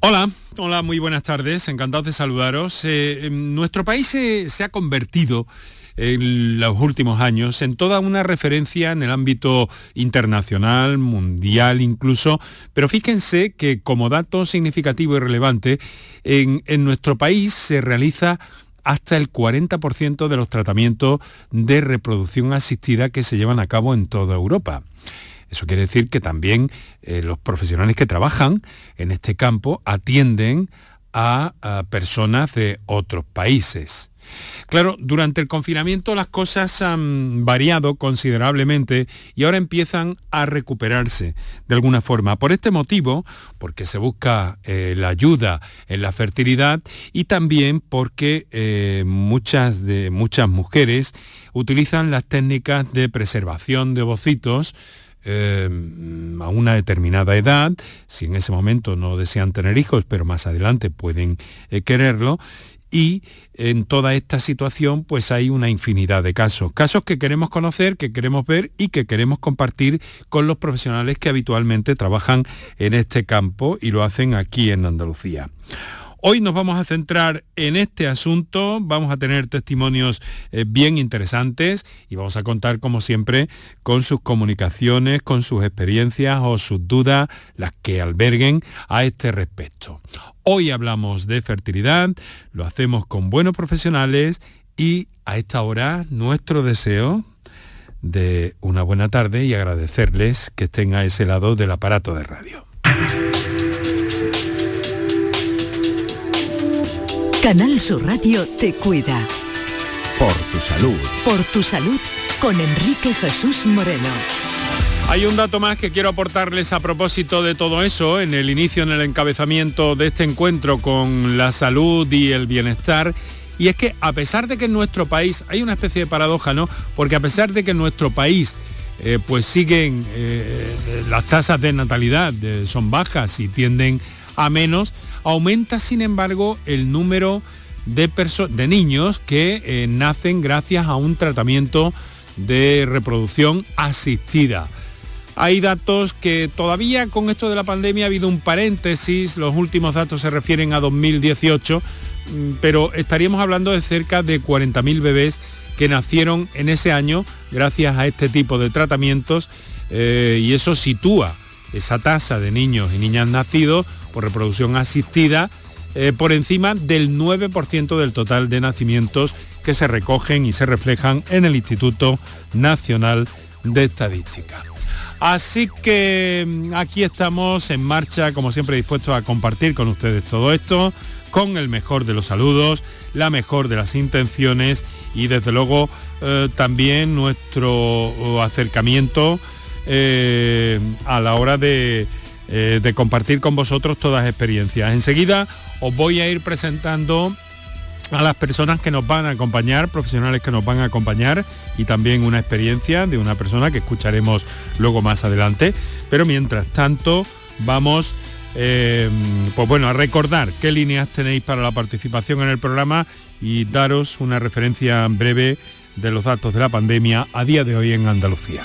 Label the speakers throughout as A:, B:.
A: Hola, hola, muy buenas tardes, encantados de saludaros. Eh, nuestro país se ha convertido en los últimos años en toda una referencia en el ámbito internacional, mundial incluso, pero fíjense que como dato significativo y relevante, en nuestro país se realiza hasta el 40% de los tratamientos de reproducción asistida que se llevan a cabo en toda Europa. Eso quiere decir que también eh, los profesionales que trabajan en este campo atienden a, personas de otros países. Claro, durante el confinamiento las cosas han variado considerablemente y ahora empiezan a recuperarse de alguna forma. Por este motivo, porque se busca eh, la ayuda en la fertilidad y también porque eh, muchas, de, muchas mujeres utilizan las técnicas de preservación de ovocitos eh, a una determinada edad, si en ese momento no desean tener hijos, pero más adelante pueden eh, quererlo, y en toda esta situación pues hay una infinidad de casos, casos que queremos conocer, que queremos ver y que queremos compartir con los profesionales que habitualmente trabajan en este campo y lo hacen aquí en Andalucía. Hoy nos vamos a centrar en este asunto, vamos a tener testimonios eh, bien interesantes y vamos a contar, como siempre, con sus comunicaciones, con sus experiencias o sus dudas, las que alberguen a este respecto. Hoy hablamos de fertilidad, lo hacemos con buenos profesionales y a esta hora nuestro deseo de una buena tarde y agradecerles que estén a ese lado del aparato de radio.
B: Canal Sur Radio te cuida.
C: Por tu salud.
B: Por tu salud con Enrique Jesús Moreno.
A: Hay un dato más que quiero aportarles a propósito de todo eso, en el inicio, en el encabezamiento de este encuentro con la salud y el bienestar. Y es que a pesar de que en nuestro país hay una especie de paradoja, ¿no? Porque a pesar de que en nuestro país eh, pues siguen eh, las tasas de natalidad son bajas y tienden a menos, Aumenta, sin embargo, el número de, de niños que eh, nacen gracias a un tratamiento de reproducción asistida. Hay datos que todavía con esto de la pandemia ha habido un paréntesis, los últimos datos se refieren a 2018, mm, pero estaríamos hablando de cerca de 40.000 bebés que nacieron en ese año gracias a este tipo de tratamientos eh, y eso sitúa esa tasa de niños y niñas nacidos por reproducción asistida eh, por encima del 9% del total de nacimientos que se recogen y se reflejan en el Instituto Nacional de Estadística. Así que mm, aquí estamos en marcha, como siempre, dispuestos a compartir con ustedes todo esto, con el mejor de los saludos, la mejor de las intenciones y desde luego eh, también nuestro oh, acercamiento eh, a la hora de eh, de compartir con vosotros todas experiencias. Enseguida os voy a ir presentando a las personas que nos van a acompañar, profesionales que nos van a acompañar y también una experiencia de una persona que escucharemos luego más adelante. Pero mientras tanto vamos eh, pues bueno, a recordar qué líneas tenéis para la participación en el programa y daros una referencia breve de los datos de la pandemia a día de hoy en Andalucía.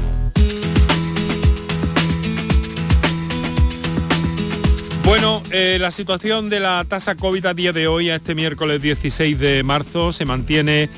A: Bueno, eh, la situación de la tasa COVID a día de hoy, a este miércoles 16 de marzo, se mantiene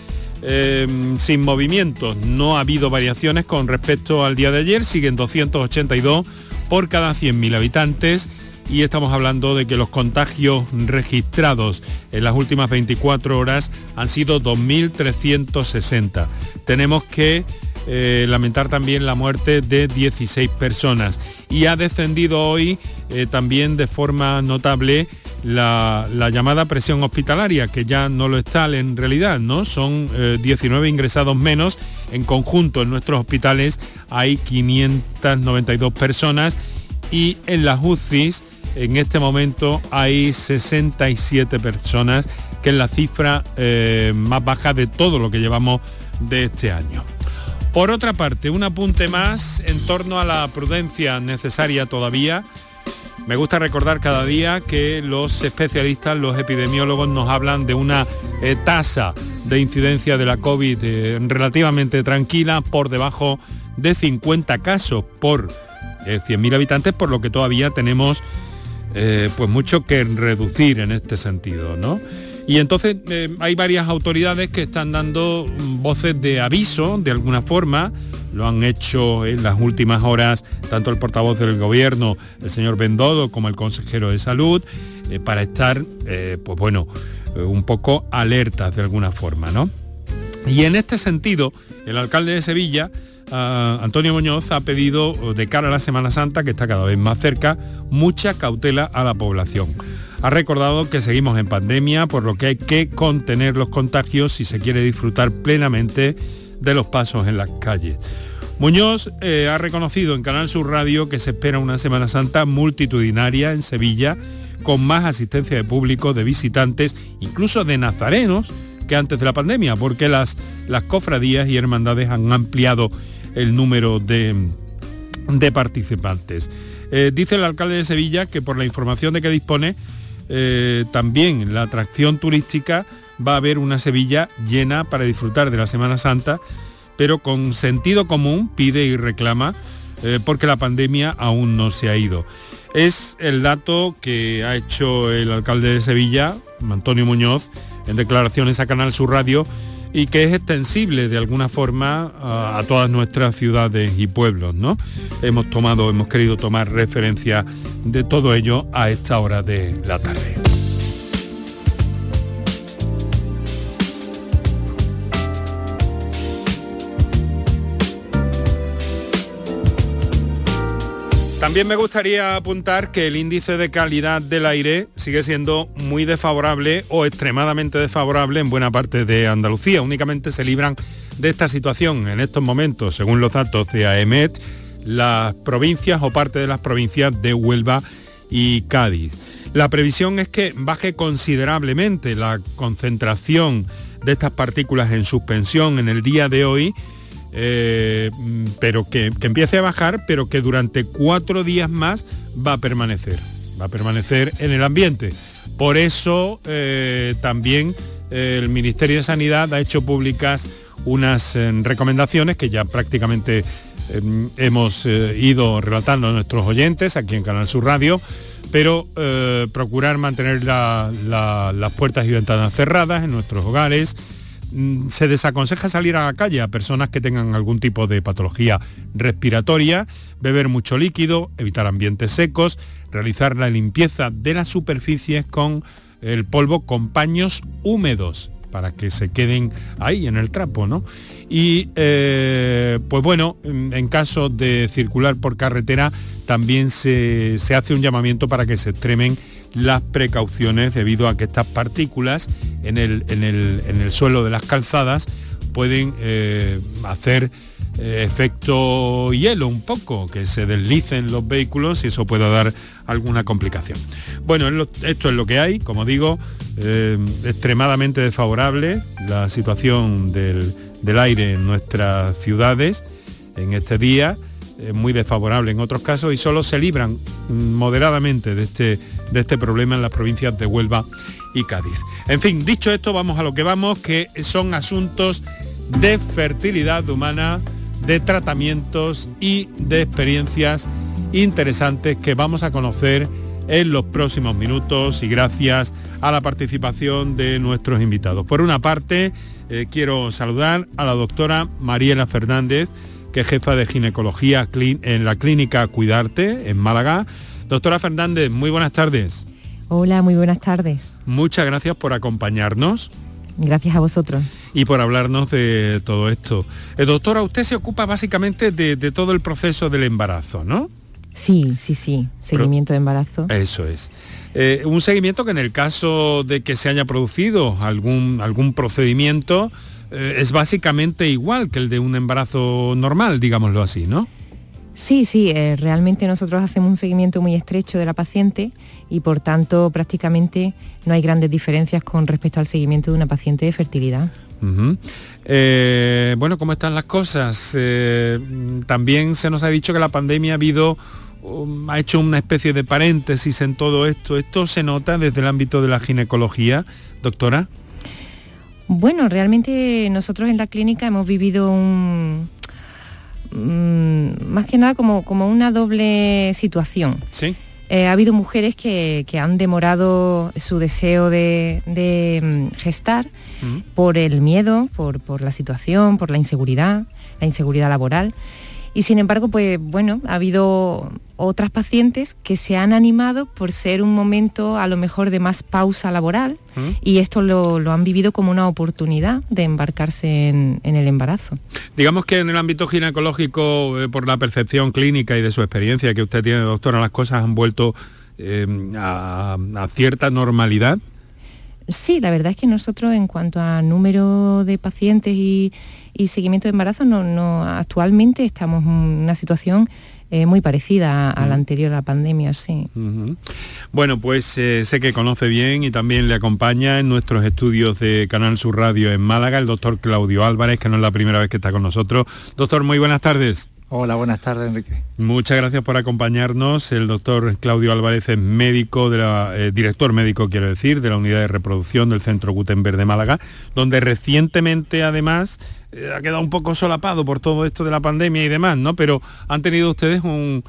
A: eh, sin movimientos. No ha habido variaciones con respecto al día de ayer, siguen 282 por cada 100.000 habitantes y estamos hablando de que los contagios registrados en las últimas 24 horas han sido 2.360. Tenemos que eh, lamentar también la muerte de 16 personas y ha descendido hoy eh, también de forma notable la, llamada presión hospitalaria, que ya no lo está en realidad, ¿no? Son 19 eh, ingresados menos. En conjunto en nuestros hospitales hay 592 personas y en las UCIs en este momento hay 67 personas, que es la cifra eh, más baja de todo lo que llevamos de este año. Por otra parte, un apunte más en torno a la prudencia necesaria todavía. Me gusta recordar cada día que los especialistas, los epidemiólogos nos hablan de una eh, tasa de incidencia de la COVID eh, relativamente tranquila, por debajo de 50 casos por 100.000 habitantes, por lo que todavía tenemos eh, pues mucho que reducir en este sentido, ¿no? Y entonces eh, hay varias autoridades que están dando voces de aviso, de alguna forma, lo han hecho en las últimas horas tanto el portavoz del gobierno, el señor Bendodo, como el consejero de salud, eh, para estar, pues bueno, un poco alertas de alguna forma, ¿no? Y en este sentido, el alcalde de Sevilla Antonio Muñoz ha pedido de cara a la Semana Santa, que está cada vez más cerca, mucha cautela a la población. Ha recordado que seguimos en pandemia, por lo que hay que contener los contagios si se quiere disfrutar plenamente de los pasos en las calles. Muñoz eh, ha reconocido en Canal Sur Radio que se espera una Semana Santa multitudinaria en Sevilla, con más asistencia de público, de visitantes, incluso de nazarenos, que antes de la pandemia, porque las, cofradías y hermandades han ampliado el número de, participantes. Eh, dice el alcalde de Sevilla que por la información de que dispone, eh, también la atracción turística va a haber una Sevilla llena para disfrutar de la Semana Santa, pero con sentido común pide y reclama eh, porque la pandemia aún no se ha ido. Es el dato que ha hecho el alcalde de Sevilla, Antonio Muñoz, en declaraciones a Canal Sur Radio, y que es extensible de alguna forma a, todas nuestras ciudades y pueblos, ¿no? Hemos tomado, hemos querido tomar referencia de todo ello a esta hora de la tarde. También me gustaría apuntar que el índice de calidad del aire sigue siendo muy desfavorable o extremadamente desfavorable en buena parte de Andalucía. Únicamente se libran de esta situación en estos momentos, según los datos de AEMET, las provincias o parte de las provincias de Huelva y Cádiz. La previsión es que baje considerablemente la concentración de estas partículas en suspensión en el día de hoy eh, pero que, empiece a bajar, pero que durante cuatro días más va a permanecer, va a permanecer en el ambiente. Por eso eh, también eh, el Ministerio de Sanidad ha hecho públicas unas recomendaciones que ya prácticamente hemos ido relatando a nuestros oyentes aquí en Canal Sur Radio, pero procurar mantener las puertas y ventanas cerradas en nuestros hogares, Mm, se desaconseja salir a la calle a personas que tengan algún tipo de patología respiratoria, beber mucho líquido, evitar ambientes secos, realizar la limpieza de las superficies con el polvo con paños húmedos para que se queden ahí en el trapo, ¿no? Y eh, pues bueno, en caso de circular por carretera también se, se hace un llamamiento para que se extremen las precauciones debido a que estas partículas en el, en el, suelo de las calzadas pueden eh, hacer eh, efecto hielo un poco, que se deslicen los vehículos y eso pueda dar alguna complicación. Bueno, esto es lo que hay, como digo, eh, extremadamente desfavorable la situación del, del aire en nuestras ciudades en este día, muy desfavorable en otros casos y solo se libran moderadamente de este de este problema en las provincias de Huelva y Cádiz. En fin, dicho esto, vamos a lo que vamos, que son asuntos de fertilidad humana, de tratamientos y de experiencias interesantes que vamos a conocer en los próximos minutos y gracias a la participación de nuestros invitados. Por una parte, eh, quiero saludar a la doctora Mariela Fernández, que es jefa de ginecología en la clínica Cuidarte en Málaga Doctora Fernández, muy buenas tardes.
D: Hola, muy buenas tardes.
A: Muchas gracias por acompañarnos.
D: Gracias a vosotros.
A: Y por hablarnos de todo esto. Eh, doctora, usted se ocupa básicamente de, todo el proceso del embarazo, ¿no?
D: Sí, sí, sí. Seguimiento de embarazo.
A: Eso es. Eh, un seguimiento que en el caso de que se haya producido algún, algún procedimiento eh, es básicamente igual que el de un embarazo normal, digámoslo así, ¿no?
D: Sí, sí, eh, realmente nosotros hacemos un seguimiento muy estrecho de la paciente y por tanto prácticamente no hay grandes diferencias con respecto al seguimiento de una paciente de fertilidad.
A: Eh, bueno, ¿cómo están las cosas? Eh, también se nos ha dicho que la pandemia ha habido um, ha hecho una especie de paréntesis en todo esto. ¿Esto se nota desde el ámbito de la ginecología, doctora?
D: Bueno, realmente nosotros en la clínica hemos vivido un, mm, más que nada como, como una doble situación.
A: Sí.
D: Eh, ha habido mujeres que, han demorado su deseo de, mm, gestar mm. por el miedo, por, por la situación, por la inseguridad, la inseguridad laboral. Y sin embargo, pues bueno, ha habido otras pacientes que se han animado por ser un momento a lo mejor de más pausa laboral ¿Mm? y esto lo, han vivido como una oportunidad de embarcarse en, el embarazo.
A: Digamos que en el ámbito ginecológico, eh, por la percepción clínica y de su experiencia que usted tiene, doctora, las cosas han vuelto eh, a, cierta normalidad.
D: Sí, la verdad es que nosotros en cuanto a número de pacientes y, seguimiento de embarazo, no, actualmente estamos en una situación eh, muy parecida a, la anterior a la pandemia, sí.
A: Bueno, pues eh, sé que conoce bien y también le acompaña en nuestros estudios de Canal Sur Radio en Málaga el doctor Claudio Álvarez, que no es la primera vez que está con nosotros. Doctor, muy buenas tardes.
E: Hola, buenas tardes, Enrique.
A: Muchas gracias por acompañarnos. El doctor Claudio Álvarez es médico, de la, eh, director médico, quiero decir, de la unidad de reproducción del Centro Gutenberg de Málaga, donde recientemente, además, eh, ha quedado un poco solapado por todo esto de la pandemia y demás, ¿no? Pero han tenido ustedes un,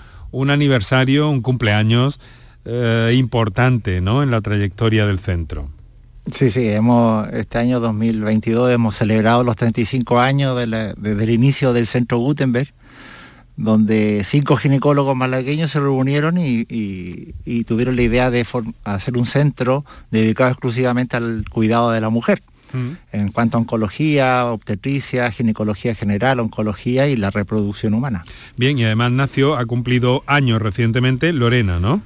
A: aniversario, un cumpleaños eh, importante, ¿no? En la trayectoria del centro.
E: Sí, sí, hemos, este año 2022 hemos celebrado los 35 años desde el inicio del Centro Gutenberg donde cinco ginecólogos malagueños se reunieron y, tuvieron la idea de hacer un centro dedicado exclusivamente al cuidado de la mujer. Mm. En cuanto a oncología, obstetricia, ginecología general, oncología y la reproducción humana.
A: Bien, y además nació, ha cumplido años recientemente Lorena, ¿no?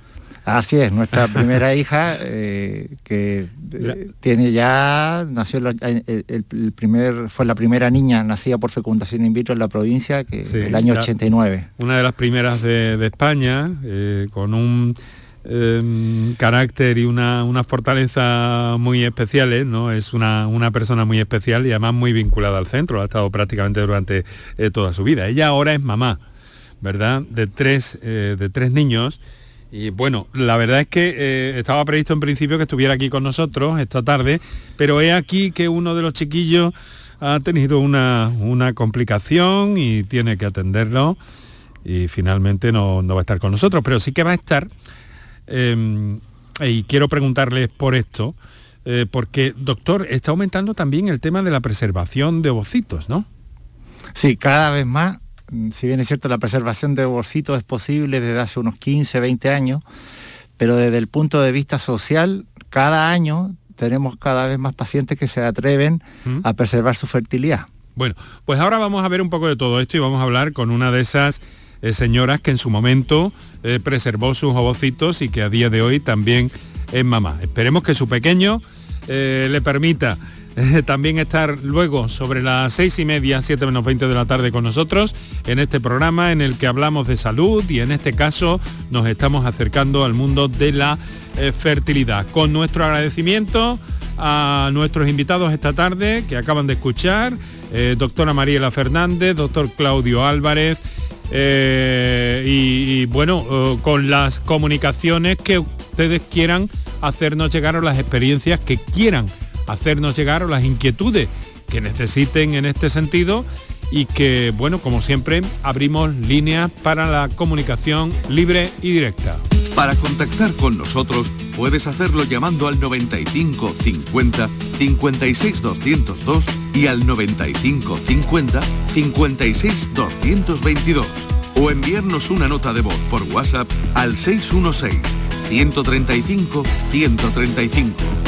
E: Así es, nuestra primera hija, eh, que eh, tiene ya, nació el, primer, fue la primera niña nacida por fecundación in vitro en la provincia, que el año 89.
A: Una de las primeras de, España, eh, con un em, carácter y una, fortaleza muy especiales, ¿no? Es una, una, persona muy especial y además muy vinculada al centro, ha estado prácticamente durante toda su vida. Ella ahora es mamá, ¿verdad? De tres, de tres niños y bueno, la verdad es que eh, estaba previsto en principio que estuviera aquí con nosotros esta tarde, pero he aquí que uno de los chiquillos ha tenido una, complicación y tiene que atenderlo y finalmente no, va a estar con nosotros, pero sí que va a estar. Em, y quiero preguntarles por esto, eh, porque, doctor, está aumentando también el tema de la preservación de ovocitos, ¿no?
E: Sí, cada vez más si bien es cierto la preservación de ovocitos es posible desde hace unos 15, 20 años, pero desde el punto de vista social, cada año tenemos cada vez más pacientes que se atreven ¿Mm? a preservar su fertilidad.
A: Bueno, pues ahora vamos a ver un poco de todo esto y vamos a hablar con una de esas eh, señoras que en su momento eh, preservó sus ovocitos y que a día de hoy también es mamá. Esperemos que su pequeño eh, le permita también estar luego sobre las seis y media, siete menos 20 de la tarde con nosotros en este programa en el que hablamos de salud y en este caso nos estamos acercando al mundo de la eh, fertilidad. Con nuestro agradecimiento a nuestros invitados esta tarde que acaban de escuchar, eh, doctora Mariela Fernández, doctor Claudio Álvarez, eh, y, bueno, con las comunicaciones que ustedes quieran hacernos llegar a las experiencias que quieran hacernos llegar las inquietudes que necesiten en este sentido y que, bueno, como siempre, abrimos líneas para la comunicación libre y directa.
C: Para contactar con nosotros puedes hacerlo llamando al 95 50 56 202 y al 95 50 56 222 o enviarnos una nota de voz por WhatsApp al 616 135 135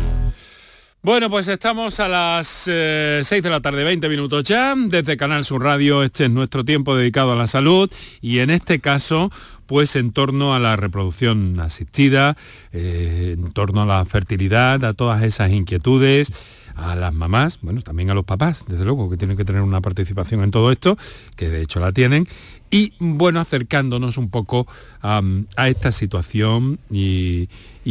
A: Bueno, pues estamos a las 6 eh, de la tarde, 20 minutos ya, desde Canal Sur Radio. Este es nuestro tiempo dedicado a la salud y en este caso, pues en torno a la reproducción asistida, eh, en torno a la fertilidad, a todas esas inquietudes a las mamás, bueno, también a los papás, desde luego, que tienen que tener una participación en todo esto, que de hecho la tienen, y bueno, acercándonos un poco a esta situación y,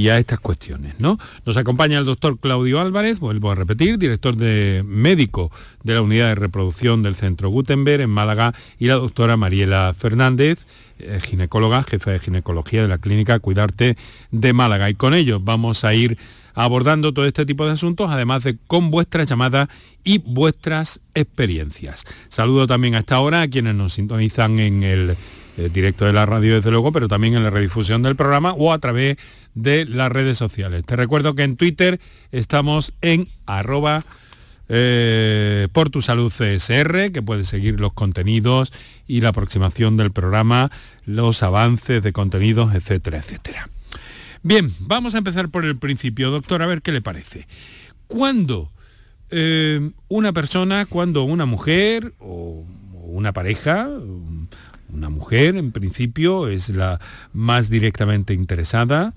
A: a estas cuestiones. ¿no? Nos acompaña el doctor Claudio Álvarez, vuelvo a repetir, director de médico de la unidad de reproducción del Centro Gutenberg en Málaga, y la doctora Mariela Fernández, eh, ginecóloga, jefe de ginecología de la clínica Cuidarte de Málaga. Y con ellos vamos a ir abordando todo este tipo de asuntos, además de con vuestras llamadas y vuestras experiencias. Saludo también a esta hora a quienes nos sintonizan en el eh, directo de la radio, desde luego, pero también en la redifusión del programa o a través de las redes sociales. Te recuerdo que en Twitter estamos en arroba eh, por tu salud CSR, que puedes seguir los contenidos y la aproximación del programa, los avances de contenidos, etcétera, etcétera. Bien, vamos a empezar por el principio, doctor, a ver qué le parece. ¿Cuándo eh, una persona, cuando una mujer o una pareja, una mujer en principio es la más directamente interesada,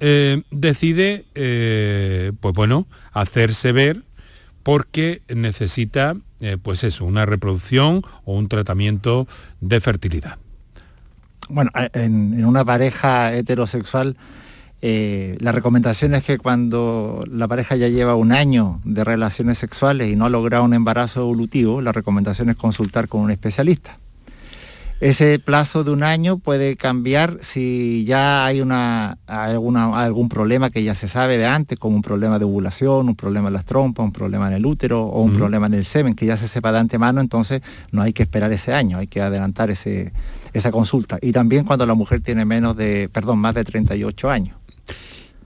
A: eh, decide, eh, pues bueno, hacerse ver porque necesita, pues eso, una reproducción o un tratamiento de fertilidad.
E: Bueno, en, una pareja heterosexual, la recomendación es que cuando la pareja ya lleva un año de relaciones sexuales y no ha logrado un embarazo evolutivo, la recomendación es consultar con un especialista. Ese plazo de un año puede cambiar si ya hay una, algún problema que ya se sabe de antes, como un problema de ovulación, un problema en las trompas, un problema en el útero o un problema en el semen, que ya se sepa de antemano, entonces no hay que esperar ese año, hay que adelantar ese, esa consulta. Y también cuando la mujer tiene menos de, perdón, más de 38 años.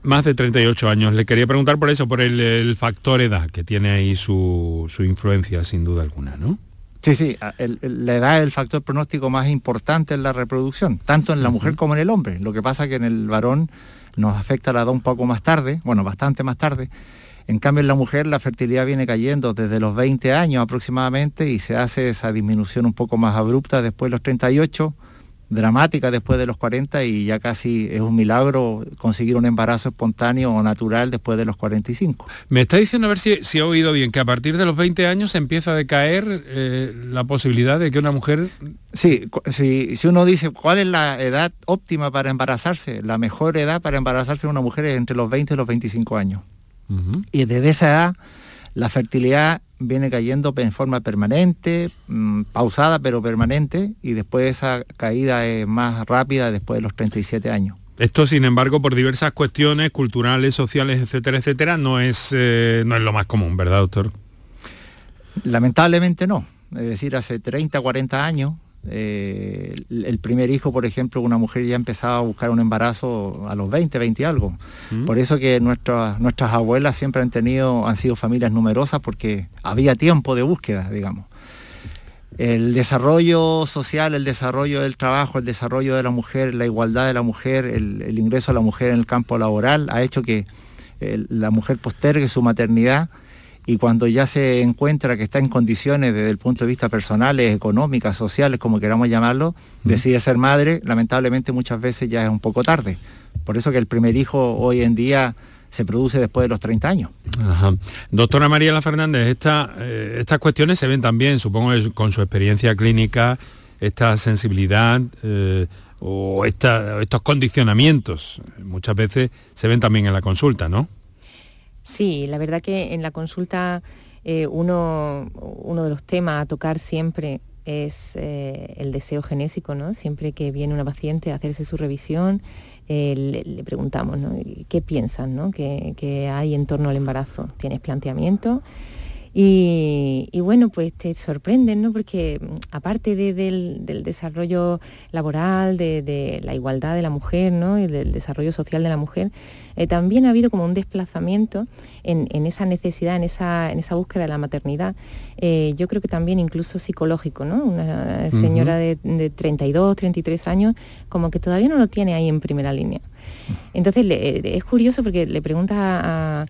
A: Más de 38 años. Le quería preguntar por eso, por el, factor edad, que tiene ahí su, su influencia, sin duda alguna, ¿no?
E: Sí, sí, la edad es el factor pronóstico más importante en la reproducción, tanto en la mujer como en el hombre. Lo que pasa es que en el varón nos afecta la edad un poco más tarde, bueno, bastante más tarde. En cambio, en la mujer la fertilidad viene cayendo desde los 20 años aproximadamente y se hace esa disminución un poco más abrupta después de los 38 dramática después de los 40 y ya casi es un milagro conseguir un embarazo espontáneo o natural después de los 45.
A: Me está diciendo a ver si, si he oído bien, que a partir de los 20 años empieza a decaer eh, la posibilidad de que una mujer...
E: Sí, si, si uno dice cuál es la edad óptima para embarazarse, la mejor edad para embarazarse de una mujer es entre los 20 y los 25 años. Y desde esa edad la fertilidad viene cayendo en forma permanente, mm, pausada pero permanente, y después esa caída es más rápida después de los 37 años.
A: Esto, sin embargo, por diversas cuestiones culturales, sociales, etcétera, etcétera, no es, eh, no es lo más común, ¿verdad, doctor?
E: Lamentablemente no. Es decir, hace 30, 40 años, eh, el primer hijo, por ejemplo, una mujer ya empezaba a buscar un embarazo a los 20, 20 y algo. Mm. Por eso que nuestras, nuestras abuelas siempre han tenido, han sido familias numerosas porque había tiempo de búsqueda, digamos. El desarrollo social, el desarrollo del trabajo, el desarrollo de la mujer, la igualdad de la mujer, el, ingreso de la mujer en el campo laboral ha hecho que eh, la mujer postergue su maternidad y cuando ya se encuentra que está en condiciones desde el punto de vista personales, económicas, sociales, como queramos llamarlo, decide ser madre, lamentablemente muchas veces ya es un poco tarde. Por eso que el primer hijo hoy en día se produce después de los 30 años.
A: Doctora María Fernández, eh, estas cuestiones se ven también, supongo, con su experiencia clínica, esta sensibilidad eh, o estos condicionamientos, muchas veces se ven también en la consulta, ¿no?
D: Sí, la verdad que en la consulta eh, uno, uno, de los temas a tocar siempre es eh, el deseo genésico, ¿no? Siempre que viene una paciente a hacerse su revisión, eh, le, preguntamos, ¿no? ¿Qué piensan, ¿no? ¿Qué, hay en torno al embarazo? ¿Tienes planteamiento? Y, bueno, pues te sorprenden, ¿no? Porque mm, aparte del, desarrollo laboral, de, la igualdad de la mujer, ¿no? Y del desarrollo social de la mujer, eh, también ha habido como un desplazamiento en, esa necesidad, en esa, en esa, búsqueda de la maternidad. Eh, yo creo que también incluso psicológico, ¿no? Una señora de, 32, 33 años, como que todavía no lo tiene ahí en primera línea. Entonces es curioso porque le pregunta a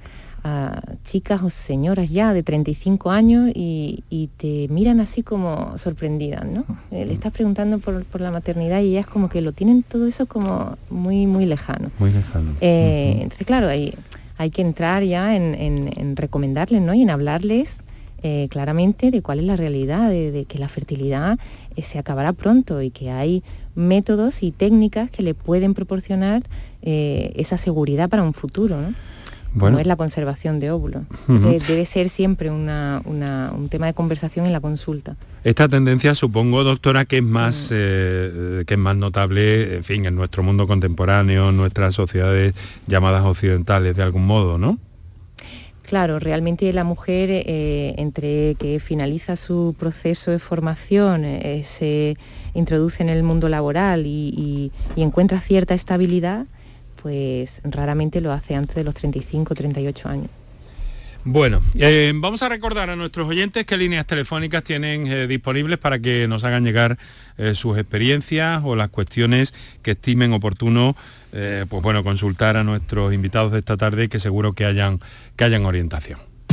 D: chicas o señoras ya de 35 años y, te miran así como sorprendidas, ¿no? Eh, le estás preguntando por, la maternidad y ellas como que lo tienen todo eso como muy, muy lejano.
A: Muy lejano.
D: Eh, entonces, claro, hay, hay que entrar ya en, recomendarles, ¿no? Y en hablarles eh, claramente de cuál es la realidad, de, que la fertilidad se acabará pronto y que hay métodos y técnicas que le pueden proporcionar esa seguridad para un futuro, ¿no? Bueno. es la conservación de óvulos. Debe ser siempre un tema de conversación en la consulta.
A: Esta tendencia supongo, doctora, que es más, mm. eh, que es más notable, en fin, en nuestro mundo contemporáneo, en nuestras sociedades llamadas occidentales de algún modo, ¿no?
D: Claro, realmente la mujer, eh, entre que finaliza su proceso de formación, eh, se introduce en el mundo laboral y encuentra cierta estabilidad, pues raramente lo hace antes de los 35, 38 años.
A: Bueno, eh, vamos a recordar a nuestros oyentes qué líneas telefónicas tienen eh, disponibles para que nos hagan llegar eh, sus experiencias o las cuestiones que estimen oportuno, pues bueno, consultar a nuestros invitados de esta tarde que seguro que hayan, que hayan orientación.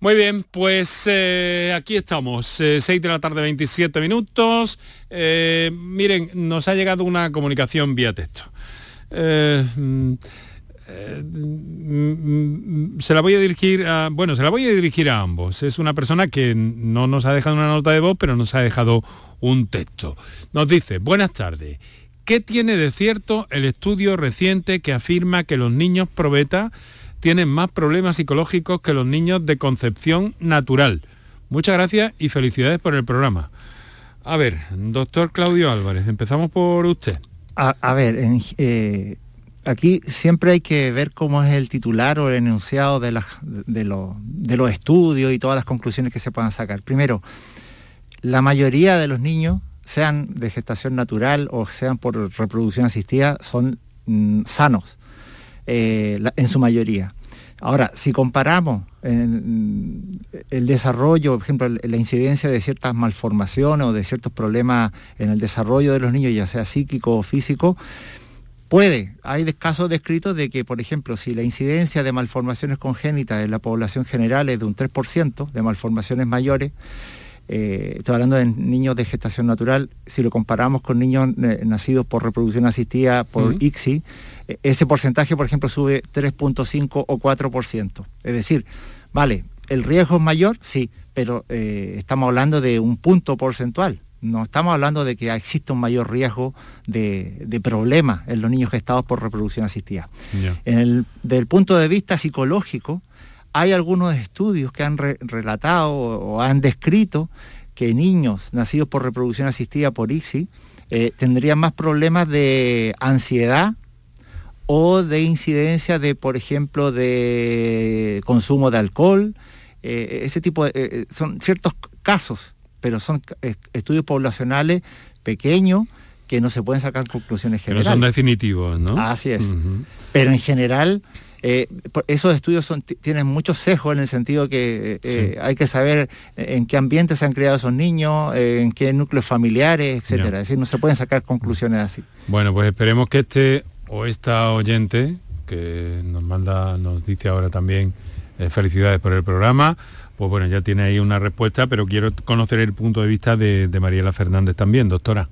A: Muy bien, pues eh, aquí estamos, 6 eh, de la tarde, 27 minutos. Eh, miren, nos ha llegado una comunicación vía texto. Mm, mm, se la voy a dirigir a, bueno, se la voy a dirigir a ambos. Es una persona que no nos ha dejado una nota de voz, pero nos ha dejado un texto. Nos dice, buenas tardes. ¿Qué tiene de cierto el estudio reciente que afirma que los niños probeta tienen más problemas psicológicos que los niños de concepción natural. Muchas gracias y felicidades por el programa. A ver, doctor Claudio Álvarez, empezamos por usted.
E: A, ver, eh, aquí siempre hay que ver cómo es el titular o el enunciado de los estudios y todas las conclusiones que se puedan sacar. Primero, la mayoría de los niños, sean de gestación natural o sean por reproducción asistida, son mm, sanos. Eh, en su mayoría. Ahora, si comparamos el, desarrollo, por ejemplo, la incidencia de ciertas malformaciones o de ciertos problemas en el desarrollo de los niños, ya sea psíquico o físico, puede, hay casos descritos de que, por ejemplo, si la incidencia de malformaciones congénitas en la población general es de un 3%, de malformaciones mayores, eh, estoy hablando de niños de gestación natural, si lo comparamos con niños eh, nacidos por reproducción asistida por ICSI, eh, ese porcentaje, por ejemplo, sube 3.5 o 4%. Es decir, vale, el riesgo es mayor, sí, pero estamos hablando de un punto porcentual. No estamos hablando de que existe un mayor riesgo de, problemas en los niños gestados por reproducción asistida. desde el punto de vista psicológico, hay algunos estudios que han relatado o han descrito que niños nacidos por reproducción asistida por ICSI eh, tendrían más problemas de ansiedad o de incidencia de, por ejemplo, de consumo de alcohol. Eh, ese tipo de, eh, son ciertos casos, pero son estudios poblacionales pequeños que no se pueden sacar conclusiones generales.
A: Pero son definitivos, ¿no?
E: Así es. Pero en general eh, esos estudios son, tienen muchos sesgos en el sentido que eh, hay que saber en qué ambiente se han criado esos niños, en qué núcleos familiares, etcétera. Es decir, no se pueden sacar conclusiones así.
A: Bueno, pues esperemos que este o esta oyente que nos manda, nos dice ahora también eh, felicidades por el programa, pues bueno, ya tiene ahí una respuesta, pero quiero conocer el punto de vista de, de Mariela Fernández también, doctora.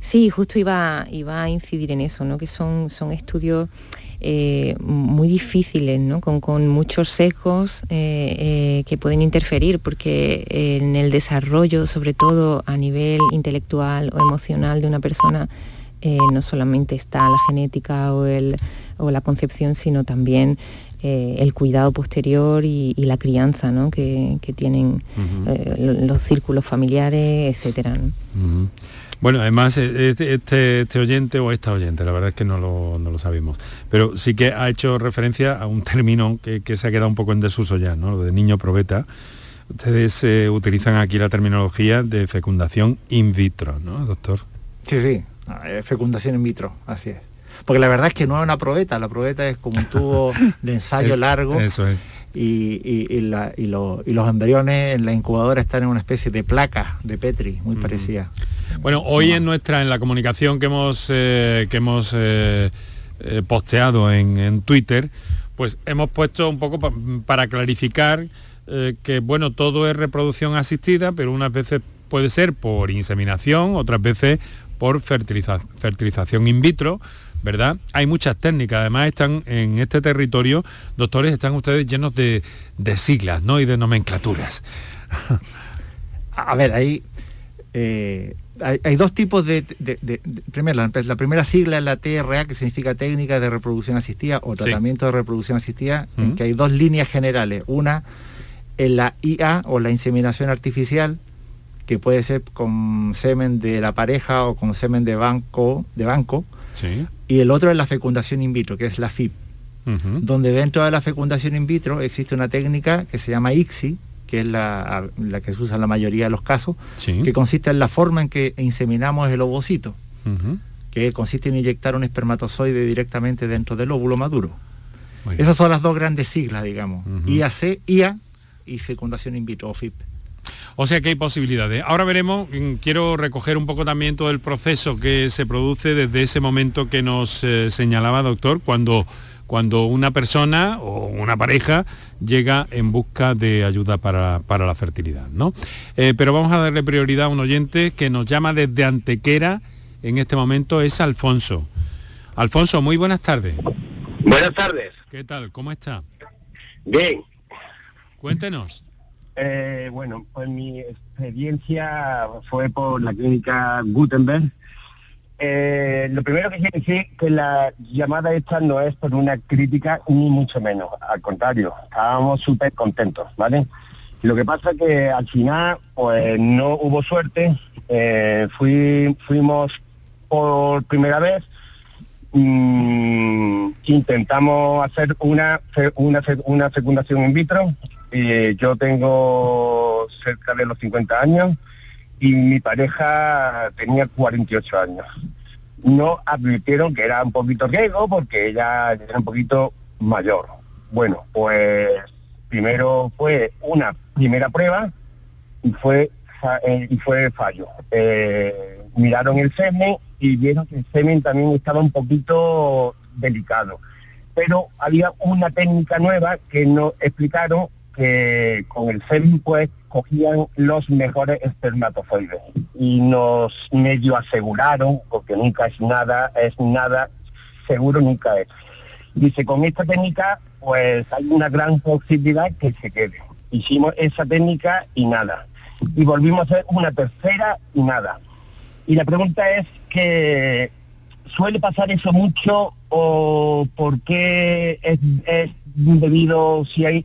D: Sí, justo iba, iba a incidir en eso, ¿no? que son, son estudios eh, muy difíciles, con, muchos sesgos eh, eh, que pueden interferir, porque en el desarrollo, sobre todo a nivel intelectual o emocional de una persona, no solamente está la genética o, la concepción, sino también el cuidado posterior y, la crianza que, tienen los círculos familiares, etcétera.
A: Bueno, además e, este, este, este, oyente o esta oyente, la verdad es que no lo, sabemos, pero sí que ha hecho referencia a un término que, se ha quedado un poco en desuso ya, ¿no? Lo de niño probeta. Ustedes eh, utilizan aquí la terminología de fecundación in vitro, ¿no, doctor?
E: Sí, sí, fecundación in vitro, así es. Porque la verdad es que no es una probeta, la probeta es como un tubo de ensayo largo.
A: Eso es
E: y, los embriones en la incubadora están en una especie de placa de Petri, muy parecida.
A: Bueno, hoy en nuestra, en la comunicación que hemos, eh, que hemos eh, eh, posteado en, Twitter, pues hemos puesto un poco para clarificar que bueno, todo es reproducción asistida, pero unas veces puede ser por inseminación, otras veces por fertilización in vitro, ¿verdad? Hay muchas técnicas, además están en este territorio, doctores, están ustedes llenos de, siglas, ¿no? Y de nomenclaturas.
E: A ver, hay, eh, hay, dos tipos de... primero, la, primera sigla es la TRA, que significa técnica de reproducción asistida o tratamiento de reproducción asistida, en que hay dos líneas generales. Una en la IA o la inseminación artificial, que puede ser con semen de la pareja o con semen de banco, de banco. Sí y el otro es la fecundación in vitro, que es la FIP, donde dentro de la fecundación in vitro existe una técnica que se llama ICSI, que es la, que se usa en la mayoría de los casos, que consiste en la forma en que inseminamos el ovocito, que consiste en inyectar un espermatozoide directamente dentro del óvulo maduro. Esas son las dos grandes siglas, digamos, IAC, IA y fecundación in vitro o FIP.
A: O sea que hay posibilidades. Ahora veremos, mm, quiero recoger un poco también todo el proceso que se produce desde ese momento que nos eh, señalaba, doctor, cuando, cuando una persona o una pareja llega en busca de ayuda para, la fertilidad. ¿no? Eh, pero vamos a darle prioridad a un oyente que nos llama desde Antequera, en este momento es Alfonso. Alfonso, muy buenas tardes.
F: Buenas tardes.
A: ¿Qué tal? ¿Cómo está?
F: Bien.
A: Cuéntenos.
F: Eh, bueno, pues mi experiencia fue por la clínica Gutenberg. Eh, lo primero que quiero decir que la llamada esta no es por una crítica ni mucho menos, al contrario, estábamos súper contentos, ¿vale? Lo que pasa que al final pues no hubo suerte, eh, fui, fuimos por primera vez, mm, intentamos hacer una, una, una fecundación in vitro, eh, yo tengo cerca de los 50 años y mi pareja tenía 48 años. No advirtieron que era un poquito riesgo porque ella era un poquito mayor. Bueno, pues primero fue una primera prueba y fue, eh, y fue fallo. Eh, miraron el semen y vieron que el semen también estaba un poquito delicado. Pero había una técnica nueva que nos explicaron que con el semen pues cogían los mejores espermatozoides y nos medio aseguraron, porque nunca es nada, es nada, seguro nunca es. Dice, con esta técnica pues hay una gran posibilidad que se quede. Hicimos esa técnica y nada. Y volvimos a hacer una tercera y nada. Y la pregunta es que suele pasar eso mucho o por qué es, debido si hay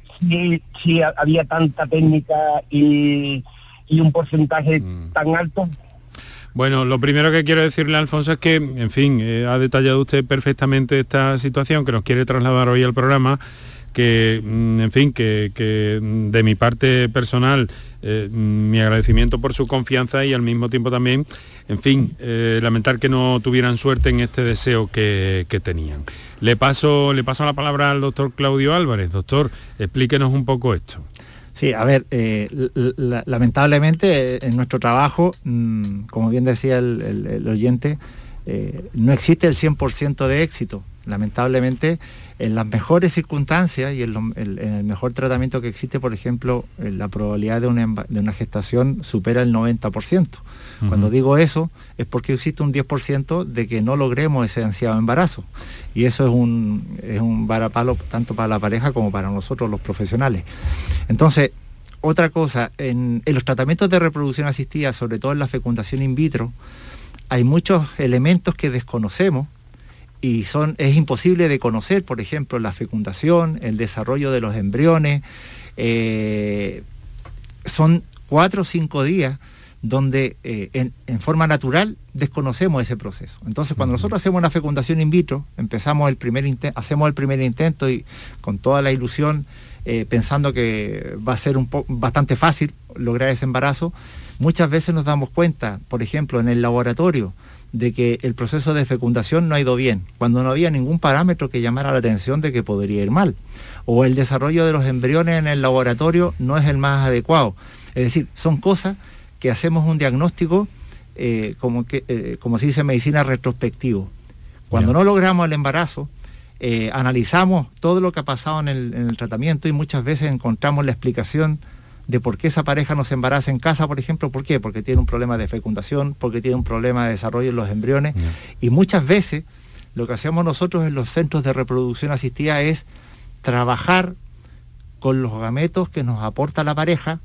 F: si, había tanta técnica y, un porcentaje mm. tan alto
A: bueno, lo primero que quiero decirle, Alfonso, es que, en fin, eh, ha detallado usted perfectamente esta situación que nos quiere trasladar hoy al programa, que, mm, en fin, que, mm, de mi parte personal, eh, mi agradecimiento por su confianza y al mismo tiempo también, en fin, eh, lamentar que no tuvieran suerte en este deseo que, tenían. Le paso, le paso la palabra al doctor Claudio Álvarez. Doctor, explíquenos un poco esto.
E: Sí, a ver, eh, lamentablemente en nuestro trabajo, mm, como bien decía el, oyente, eh, no existe el 100% de éxito. Lamentablemente, en las mejores circunstancias y en, el mejor tratamiento que existe, por ejemplo, la probabilidad de una, de una gestación supera el 90%. Cuando digo eso es porque existe un 10% de que no logremos ese ansiado embarazo. Y eso es un, es un varapalo tanto para la pareja como para nosotros los profesionales. Entonces, otra cosa, en, los tratamientos de reproducción asistida, sobre todo en la fecundación in vitro, hay muchos elementos que desconocemos y son, es imposible de conocer, por ejemplo, la fecundación, el desarrollo de los embriones. Eh, son cuatro o cinco días donde eh, en, forma natural desconocemos ese proceso. Entonces, cuando nosotros hacemos una fecundación in vitro, empezamos el primer hacemos el primer intento y con toda la ilusión, eh, pensando que va a ser un bastante fácil lograr ese embarazo, muchas veces nos damos cuenta, por ejemplo, en el laboratorio, de que el proceso de fecundación no ha ido bien, cuando no había ningún parámetro que llamara la atención de que podría ir mal. O el desarrollo de los embriones en el laboratorio no es el más adecuado. Es decir, son cosas que hacemos un diagnóstico, eh, como, que, eh, como se dice en medicina, retrospectivo. Cuando no logramos el embarazo, eh, analizamos todo lo que ha pasado en el, tratamiento y muchas veces encontramos la explicación de por qué esa pareja no se embaraza en casa, por ejemplo, ¿por qué? Porque tiene un problema de fecundación, porque tiene un problema de desarrollo en los embriones. Y muchas veces lo que hacemos nosotros en los centros de reproducción asistida es trabajar con los gametos que nos aporta la pareja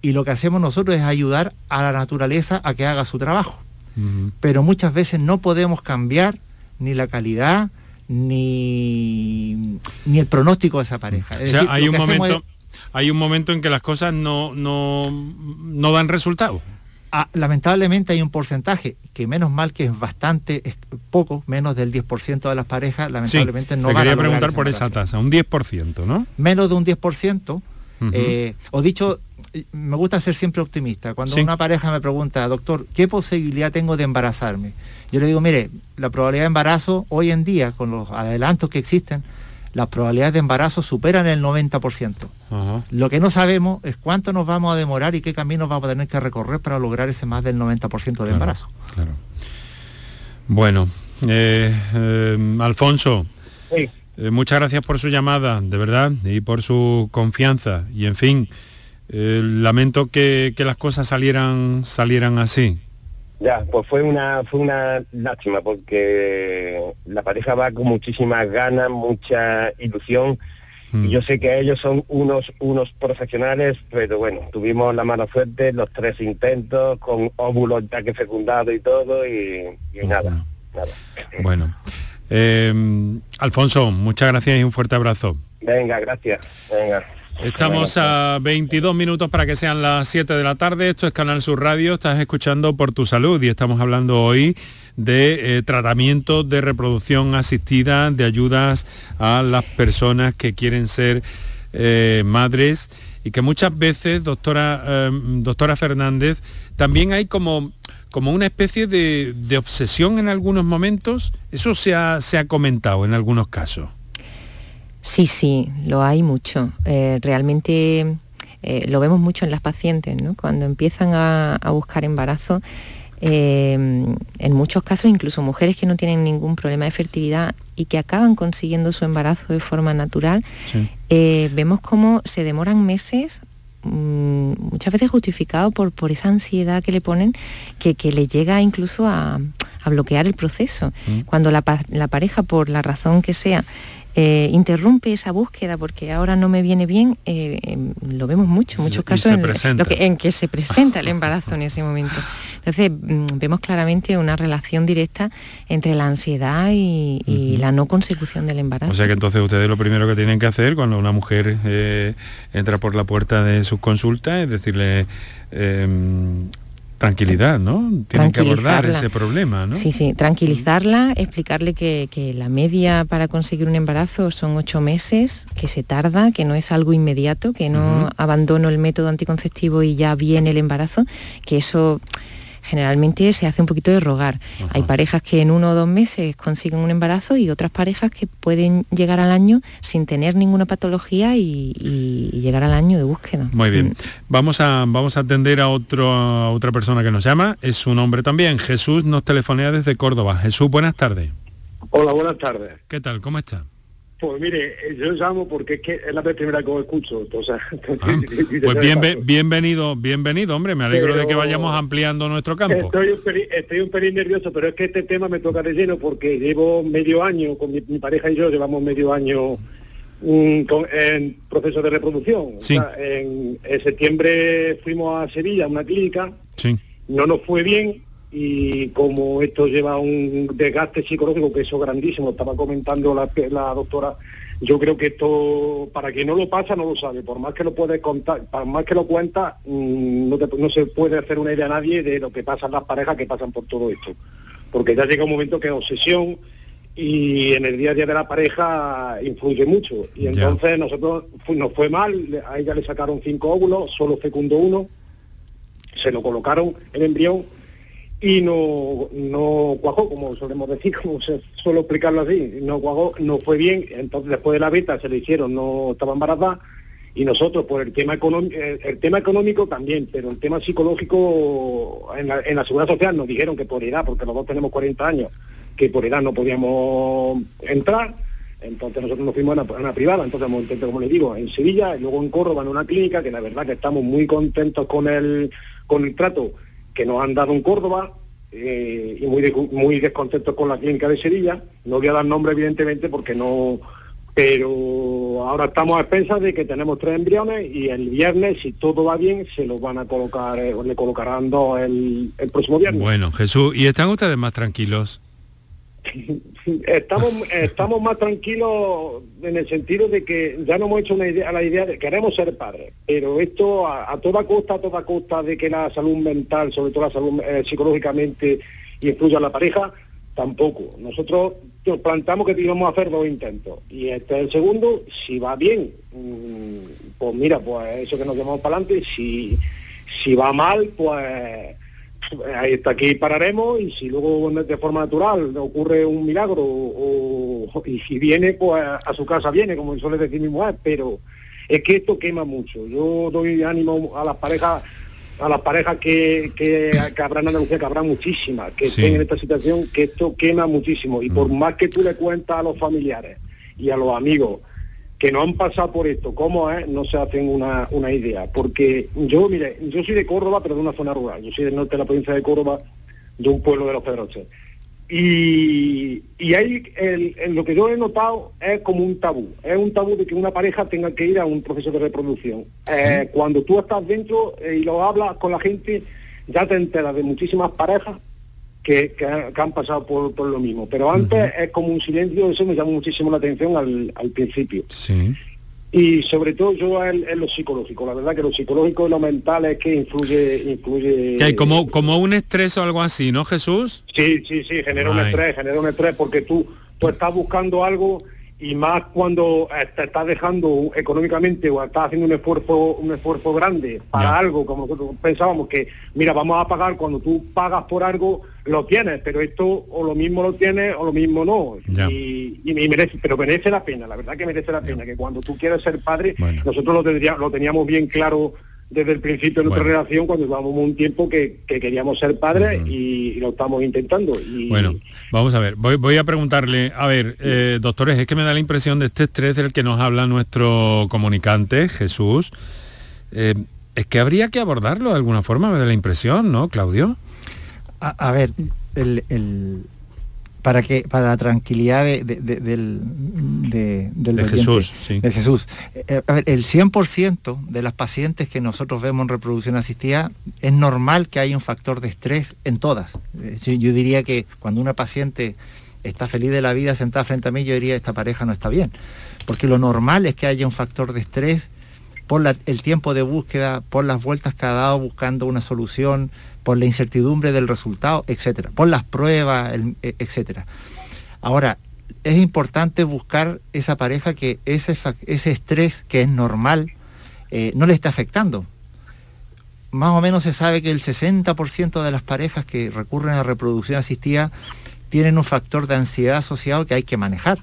E: y lo que hacemos nosotros es ayudar a la naturaleza a que haga su trabajo. Pero muchas veces no podemos cambiar ni la calidad ni, ni el pronóstico de esa pareja.
A: hay, un momento, hay un momento en que las cosas no, no, no dan resultado.
E: Ah, lamentablemente hay un porcentaje que menos mal que es bastante es poco, menos del 10% de las parejas, lamentablemente no
A: van quería preguntar por esa tasa, un 10%, ¿no?
E: Menos de un 10%, eh, o dicho me gusta ser siempre optimista. Cuando una pareja me pregunta, doctor, ¿qué posibilidad tengo de embarazarme? Yo le digo, mire, la probabilidad de embarazo hoy en día, con los adelantos que existen, las probabilidades de embarazo superan el 90%. Lo que no sabemos es cuánto nos vamos a demorar y qué caminos vamos a tener que recorrer para lograr ese más del 90% de embarazo. Claro.
A: Bueno, eh, eh, Alfonso, eh, muchas gracias por su llamada, de verdad, y por su confianza. Y en fin, eh, lamento que, las cosas salieran, salieran así.
F: Ya, pues fue una, fue una lástima porque la pareja va con muchísimas ganas, mucha ilusión. Y mm. yo sé que ellos son unos, unos profesionales, pero bueno, tuvimos la mala suerte, los tres intentos, con óvulos ya que fecundado y todo, y, nada, nada.
A: Bueno. Eh, Alfonso, muchas gracias y un fuerte abrazo.
F: Venga, gracias. Venga.
A: Estamos a 22 minutos para que sean las 7 de la tarde. Esto es Canal Sur Radio. Estás escuchando Por tu Salud y estamos hablando hoy de eh, tratamientos de reproducción asistida, de ayudas a las personas que quieren ser eh, madres y que muchas veces, doctora, em, doctora Fernández, también hay como, como una especie de, obsesión en algunos momentos. Eso se ha comentado en algunos casos.
D: Sí, sí, lo hay mucho. Eh, realmente eh, lo vemos mucho en las pacientes, ¿no? Cuando empiezan a, buscar embarazo, eh, en muchos casos incluso mujeres que no tienen ningún problema de fertilidad y que acaban consiguiendo su embarazo de forma natural, eh, vemos cómo se demoran meses mm, muchas veces justificado por, por esa ansiedad que le ponen, que, que le llega incluso a, bloquear el proceso. Mm. Cuando la, la, pareja, por la razón que sea, eh, interrumpe esa búsqueda porque ahora no me viene bien, eh, em, lo vemos mucho, muchos casos en, lo que, en, que, se presenta el embarazo en ese momento. Entonces mm, vemos claramente una relación directa entre la ansiedad y, la no consecución del embarazo.
A: O sea que entonces ustedes lo primero que tienen que hacer cuando una mujer eh, entra por la puerta de sus consultas es decirle em, tranquilidad, ¿no? Tienen que abordar ese problema, ¿no?
D: Sí, sí, tranquilizarla, explicarle que, la media para conseguir un embarazo son ocho meses, que se tarda, que no es algo inmediato, que no abandono el método anticonceptivo y ya viene el embarazo, que eso generalmente se hace un poquito de rogar. Hay parejas que en uno o dos meses consiguen un embarazo y otras parejas que pueden llegar al año sin tener ninguna patología y, llegar al año de búsqueda.
A: Muy bien. Mm. Vamos a, vamos a atender a, otro, otra persona que nos llama. Es un hombre también. Jesús nos telefonea desde Córdoba. Jesús, buenas tardes.
G: Hola, buenas tardes.
A: ¿Qué tal? ¿Cómo está?
G: Pues mire, yo llamo porque es que es la primera que os escucho. Entonces,
A: ah, pues bienvenido, bienvenido, hombre. Me alegro de que vayamos ampliando nuestro campo.
G: Estoy un, pelín, nervioso, pero es que este tema me toca de lleno porque llevo medio año, con mi, pareja y yo llevamos medio año en proceso de reproducción. en, septiembre fuimos a Sevilla, a una clínica. No nos fue bien y como esto lleva un desgaste psicológico que eso es grandísimo, estaba comentando la, la doctora, yo creo que esto, para quien no lo pasa, no lo sabe, por más que lo puede contar, por más que lo cuenta, mm, no, no se puede hacer una idea a nadie de lo que pasan las parejas que pasan por todo esto, porque ya llega un momento que es obsesión y en el día a día de la pareja influye mucho, y entonces nosotros nos fue mal, a ella le sacaron cinco óvulos, solo fecundó uno, se lo colocaron el embrión, y no, no cuajó, como solemos decir, como se suele explicarlo así, no cuajó, no fue bien, entonces después de la venta se le hicieron, no estaba embarazada, y nosotros por el tema económico, el, tema económico también, pero el tema psicológico en la, en la seguridad social nos dijeron que por edad, porque los dos tenemos 40 años, que por edad no podíamos entrar, entonces nosotros nos fuimos a una, privada, entonces hemos intentado, como les digo, en Sevilla, y luego en Córdoba, en una clínica, que la verdad que estamos muy contentos con el, con el trato que nos han dado en Córdoba eh, y muy, muy descontentos con la clínica de Sevilla. No voy a dar nombre, evidentemente, porque no... Pero ahora estamos a expensas de que tenemos tres embriones y el viernes, si todo va bien, se los van a colocar, eh, le colocarán dos el, el próximo viernes.
A: Bueno, Jesús, ¿y están ustedes más tranquilos?
G: estamos estamos más tranquilos en el sentido de que ya no hemos hecho una idea, la idea de queremos ser padres, pero esto a, toda costa, a toda costa de que la salud mental, sobre todo la salud eh, psicológicamente, influya a la pareja, tampoco. Nosotros nos plantamos que íbamos a hacer dos intentos y este es el segundo, si va bien, mm, pues mira, pues eso que nos llevamos para adelante, si, si va mal, pues está aquí pararemos y si luego de forma natural ocurre un milagro o, y si viene pues a, su casa viene como suele decir mi mujer pero es que esto quema mucho yo doy ánimo a las parejas a las parejas que, que, que habrán Andalucía, que habrá muchísimas, que estén en esta situación, que esto quema muchísimo. Y por mm. más que tú le cuentas a los familiares y a los amigos que no han pasado por esto, cómo es, no se hacen una, una idea. Porque yo, mire, yo soy de Córdoba, pero de una zona rural. Yo soy del norte de la provincia de Córdoba, de un pueblo de los Pedroches. Y, y ahí lo que yo he notado es como un tabú. Es un tabú de que una pareja tenga que ir a un proceso de reproducción. Eh, cuando tú estás dentro eh, y lo hablas con la gente, ya te enteras de muchísimas parejas que, han pasado por, lo mismo. Pero antes es como un silencio, eso me llamó muchísimo la atención al, principio.
A: Sí.
G: Y sobre todo yo en, lo psicológico, la verdad que lo psicológico y lo mental es que influye... influye
A: que hay como, como un estrés o algo así, ¿no Jesús?
G: Sí, sí, sí, genera un estrés, genera un estrés porque tú, tú estás buscando algo y más cuando eh, te estás dejando económicamente o estás haciendo un esfuerzo un esfuerzo grande para algo como nosotros pensábamos que mira vamos a pagar cuando tú pagas por algo lo tienes pero esto o lo mismo lo tienes o lo mismo no. Y, merece pero merece la pena la verdad que merece la pena que cuando tú quieres ser padre nosotros lo, lo teníamos bien claro desde el principio de nuestra relación cuando llevamos un tiempo que, queríamos ser padres y, lo estamos intentando. Y...
A: Bueno, vamos a ver, voy, a preguntarle, a ver, eh, doctores, es que me da la impresión de este estrés del que nos habla nuestro comunicante, Jesús, eh, es que habría que abordarlo de alguna forma, me da la impresión, ¿no, Claudio?
E: A, ver, el, para que para la tranquilidad de, del,
A: Jesús,
E: de Jesús. Eh, el 100% de las pacientes que nosotros vemos en reproducción asistida es normal que haya un factor de estrés en todas. Eh, yo, diría que cuando una paciente está feliz de la vida sentada frente a mí, yo diría esta pareja no está bien. Porque lo normal es que haya un factor de estrés por el tiempo de búsqueda, por las vueltas que ha dado buscando una solución, por la incertidumbre del resultado, etcétera, por las pruebas, e, etcétera. Ahora, es importante buscar esa pareja que ese, ese estrés que es normal eh, no le está afectando. Más o menos se sabe que el 60% de las parejas que recurren a reproducción asistida tienen un factor de ansiedad asociado que hay que manejar,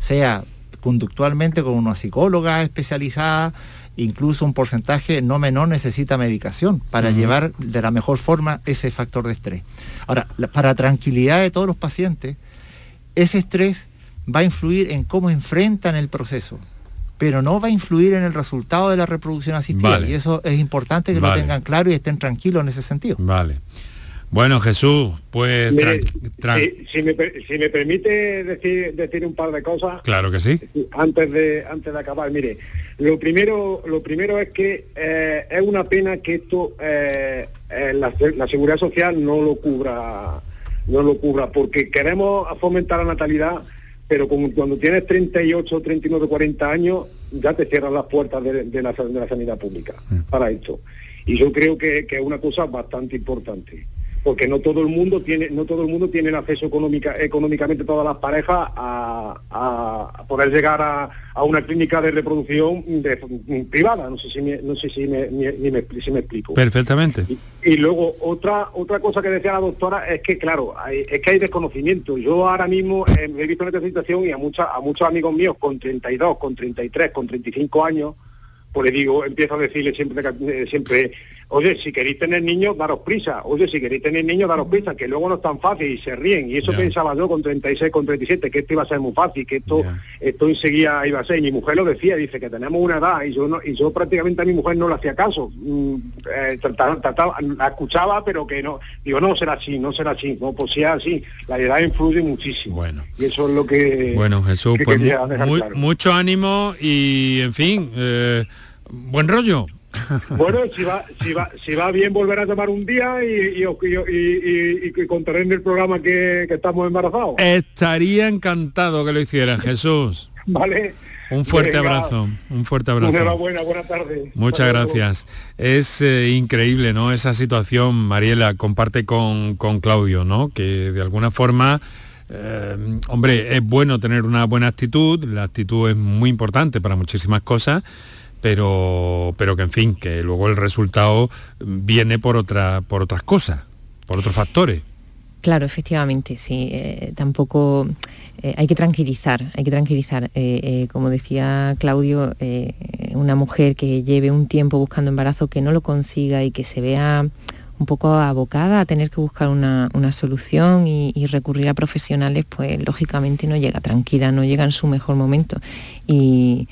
E: sea conductualmente con una psicóloga especializada, incluso un porcentaje no menor necesita medicación para llevar de la mejor forma ese factor de estrés. Ahora, para tranquilidad de todos los pacientes, ese estrés va a influir en cómo enfrentan el proceso, pero no va a influir en el resultado de la reproducción asistida. Y eso es importante que lo tengan claro y estén tranquilos en ese sentido.
A: Vale. Bueno, Jesús, pues...
G: si, me, permite decir, decir un par de cosas.
A: Claro que sí.
G: Antes de, antes de acabar, mire, lo primero, lo primero es que eh, es una pena que esto, eh, eh, la, seguridad social no lo cubra, no lo cubra, porque queremos fomentar la natalidad, pero como cuando tienes 38, 39, 40 años, ya te cierran las puertas de, la, sanidad pública mm. para esto. Y yo creo que es una cosa bastante importante porque no todo el mundo tiene no todo el mundo tiene el acceso económica, económicamente todas las parejas a, poder llegar a, una clínica de reproducción privada. No sé si me, no sé si me, si me explico.
A: Perfectamente.
G: Y, luego otra otra cosa que decía la doctora es que claro es que hay desconocimiento. Yo ahora mismo eh, me he visto en esta situación y a muchas a muchos amigos míos con 32 con 33 con 35 años pues le digo empiezo a decirle siempre eh, siempre Oye, si queréis tener niños, daros prisa. Oye, si queréis tener niños, daros prisa, que luego no es tan fácil y se ríen. Y eso pensaba yo con 36, con 37, que esto iba a ser muy fácil, que esto, esto enseguida iba a ser. Y mi mujer lo decía, dice que tenemos una edad y yo no, y yo prácticamente a mi mujer no le hacía caso. Mm, eh, la escuchaba, pero que no. Digo, no será así, no será así. No, pues si es así, la edad influye muchísimo.
A: Bueno.
G: Y eso es lo que.
A: Bueno, Jesús, pues mucho ánimo y en fin, eh, buen rollo.
G: Bueno, si va, si va, si va bien volver a tomar un día y, y, contaré en el programa que, estamos embarazados.
A: Estaría encantado que lo hicieran, Jesús.
G: Vale.
A: Un fuerte abrazo, un fuerte abrazo.
G: Enhorabuena, buenas tardes.
A: Muchas gracias. Es eh, increíble, ¿no? Esa situación, Mariela, comparte con, Claudio, ¿no? Que de alguna forma, eh, hombre, es bueno tener una buena actitud, la actitud es muy importante para muchísimas cosas, pero, pero que en fin, que luego el resultado viene por, otra, por otras cosas, por otros factores.
D: Claro, efectivamente, sí. Eh, tampoco eh, hay que tranquilizar, hay que tranquilizar. Eh, como decía Claudio, una mujer que lleve un tiempo buscando embarazo, que no lo consiga y que se vea un poco abocada a tener que buscar una, solución y, y, recurrir a profesionales, pues lógicamente no llega tranquila, no llega en su mejor momento. Y,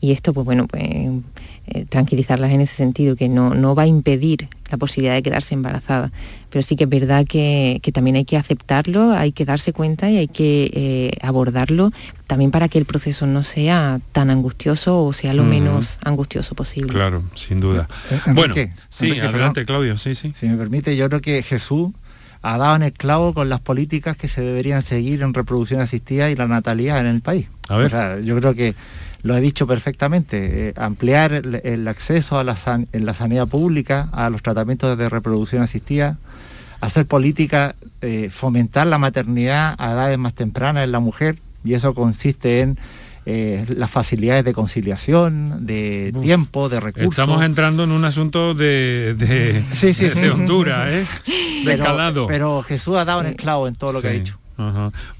D: y esto, pues bueno, pues eh, tranquilizarlas en ese sentido, que no, no va a impedir la posibilidad de quedarse embarazada. Pero sí que es verdad que, también hay que aceptarlo, hay que darse cuenta y hay que eh, abordarlo también para que el proceso no sea tan angustioso o sea lo menos angustioso posible.
A: Claro, sin duda. Eh, bueno, sí, adelante Claudio, sí, sí.
E: Si me permite, yo creo que Jesús ha dado en el clavo con las políticas que se deberían seguir en reproducción asistida y la natalidad en el país. A ver. O sea, yo creo que lo he dicho perfectamente, eh, ampliar el, acceso a la, en la sanidad pública a los tratamientos de reproducción asistida, hacer política, eh, fomentar la maternidad a edades más tempranas en la mujer, y eso consiste en eh, las facilidades de conciliación, de tiempo, de recursos.
A: Estamos entrando en un asunto de, de, Honduras, ¿eh? de calado.
E: Pero Jesús ha dado en el clavo en todo lo que ha dicho.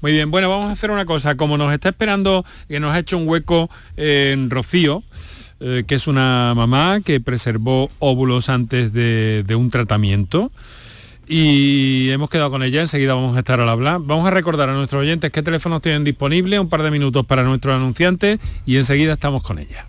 A: Muy bien, bueno, vamos a hacer una cosa. Como nos está esperando, que nos ha hecho un hueco en Rocío, eh, que es una mamá que preservó óvulos antes de, un tratamiento y hemos quedado con ella, enseguida vamos a estar al hablar. Vamos a recordar a nuestros oyentes qué teléfonos tienen disponibles, un par de minutos para nuestros anunciantes y enseguida estamos con ella.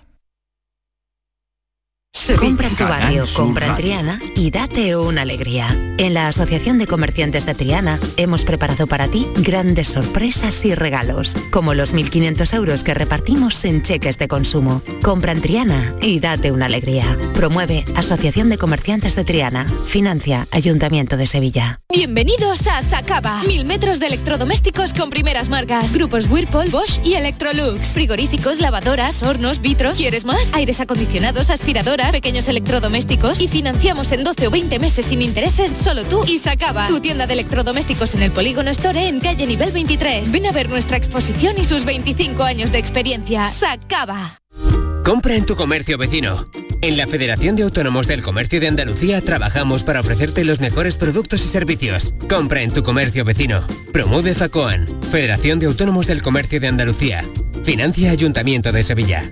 H: Compra en tu barrio, compra en Triana y date una alegría. En la Asociación de Comerciantes de Triana hemos preparado para ti grandes sorpresas y regalos, como los 1.500 euros que repartimos en cheques de consumo. Compra en Triana y date una alegría. Promueve Asociación de Comerciantes de Triana. Financia Ayuntamiento de Sevilla.
I: Bienvenidos a Sacaba. Mil metros de electrodomésticos con primeras marcas. Grupos Whirlpool, Bosch y Electrolux. Frigoríficos, lavadoras, hornos, vitros. ¿Quieres más? Aires acondicionados, aspiradoras pequeños electrodomésticos y financiamos en 12 o 20 meses sin intereses solo tú y Sacaba. Tu tienda de electrodomésticos en el Polígono Store en calle nivel 23. Ven a ver nuestra exposición y sus 25 años de experiencia. Sacaba.
J: Compra en tu comercio vecino. En la Federación de Autónomos del Comercio de Andalucía trabajamos para ofrecerte los mejores productos y servicios. Compra en tu comercio vecino. Promueve FACOAN, Federación de Autónomos del Comercio de Andalucía. Financia Ayuntamiento de Sevilla.